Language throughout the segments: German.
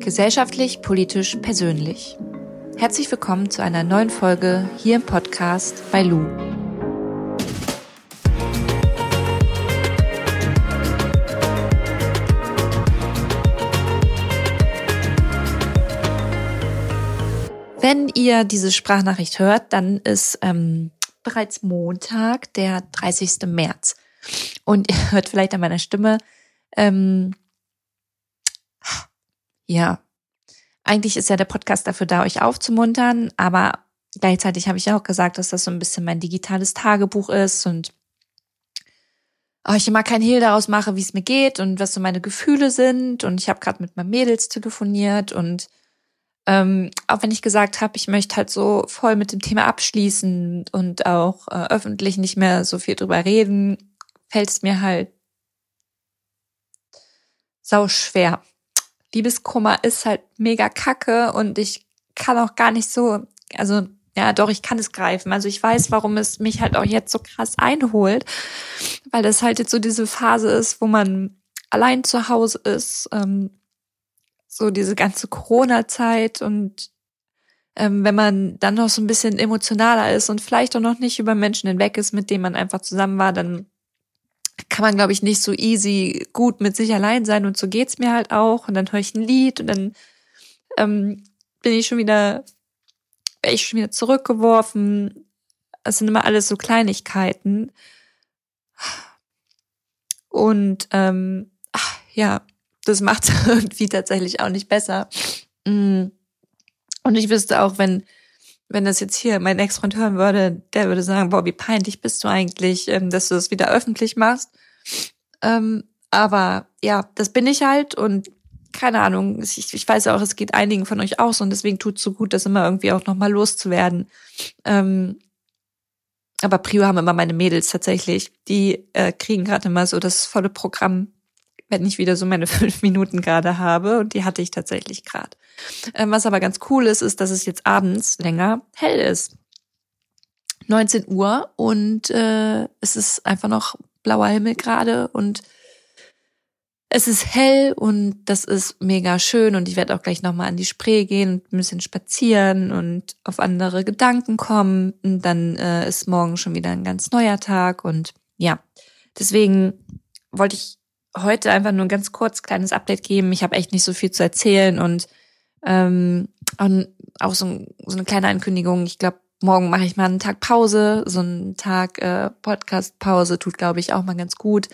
Gesellschaftlich, politisch, persönlich. Herzlich willkommen zu einer neuen Folge hier im Podcast bei Lou. Wenn ihr diese Sprachnachricht hört, dann ist ähm, bereits Montag, der 30. März. Und ihr hört vielleicht an meiner Stimme, ähm, ja, eigentlich ist ja der Podcast dafür da, euch aufzumuntern, aber gleichzeitig habe ich ja auch gesagt, dass das so ein bisschen mein digitales Tagebuch ist und oh, ich immer kein Hehl daraus mache, wie es mir geht und was so meine Gefühle sind. Und ich habe gerade mit meinen Mädels telefoniert und ähm, auch wenn ich gesagt habe, ich möchte halt so voll mit dem Thema abschließen und auch äh, öffentlich nicht mehr so viel drüber reden, fällt es mir halt sau schwer. Liebeskummer ist halt mega kacke und ich kann auch gar nicht so, also ja, doch, ich kann es greifen. Also ich weiß, warum es mich halt auch jetzt so krass einholt, weil das halt jetzt so diese Phase ist, wo man allein zu Hause ist, ähm, so diese ganze Corona-Zeit und ähm, wenn man dann noch so ein bisschen emotionaler ist und vielleicht auch noch nicht über Menschen hinweg ist, mit denen man einfach zusammen war, dann kann man, glaube ich, nicht so easy gut mit sich allein sein und so geht's mir halt auch. Und dann höre ich ein Lied und dann ähm, bin ich schon wieder, bin ich schon wieder zurückgeworfen. Es sind immer alles so Kleinigkeiten. Und ähm, ach, ja, das macht irgendwie tatsächlich auch nicht besser. Mm. Und ich wüsste auch, wenn wenn das jetzt hier mein Ex-Freund hören würde, der würde sagen, boah, wie peinlich bist du eigentlich, ähm, dass du das wieder öffentlich machst. Ähm, aber ja, das bin ich halt und keine Ahnung, ich, ich weiß auch, es geht einigen von euch aus und deswegen tut es so gut, das immer irgendwie auch nochmal loszuwerden. Ähm, aber Prio haben immer meine Mädels tatsächlich. Die äh, kriegen gerade immer so das volle Programm wenn ich wieder so meine fünf Minuten gerade habe. Und die hatte ich tatsächlich gerade. Ähm, was aber ganz cool ist, ist, dass es jetzt abends länger hell ist. 19 Uhr und äh, es ist einfach noch blauer Himmel gerade und es ist hell und das ist mega schön und ich werde auch gleich nochmal an die Spree gehen und ein bisschen spazieren und auf andere Gedanken kommen und dann äh, ist morgen schon wieder ein ganz neuer Tag und ja, deswegen wollte ich heute einfach nur ein ganz kurz kleines Update geben. Ich habe echt nicht so viel zu erzählen und, ähm, auch so, so eine kleine Ankündigung. Ich glaube, morgen mache ich mal einen Tag Pause. So einen Tag äh, Podcast-Pause tut, glaube ich, auch mal ganz gut.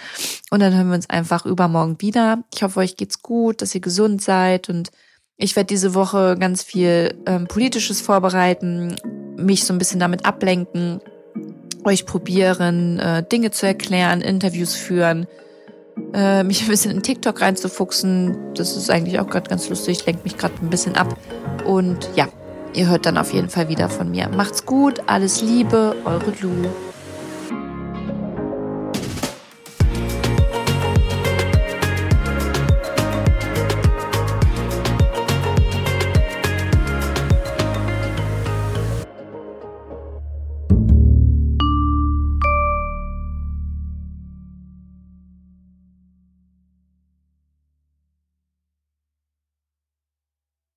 Und dann hören wir uns einfach übermorgen wieder. Ich hoffe, euch geht's gut, dass ihr gesund seid und ich werde diese Woche ganz viel ähm, Politisches vorbereiten, mich so ein bisschen damit ablenken, euch probieren, äh, Dinge zu erklären, Interviews führen äh, mich ein bisschen in TikTok reinzufuchsen. Das ist eigentlich auch gerade ganz lustig, lenkt mich gerade ein bisschen ab. Und ja, ihr hört dann auf jeden Fall wieder von mir. Macht's gut, alles Liebe, eure Lu.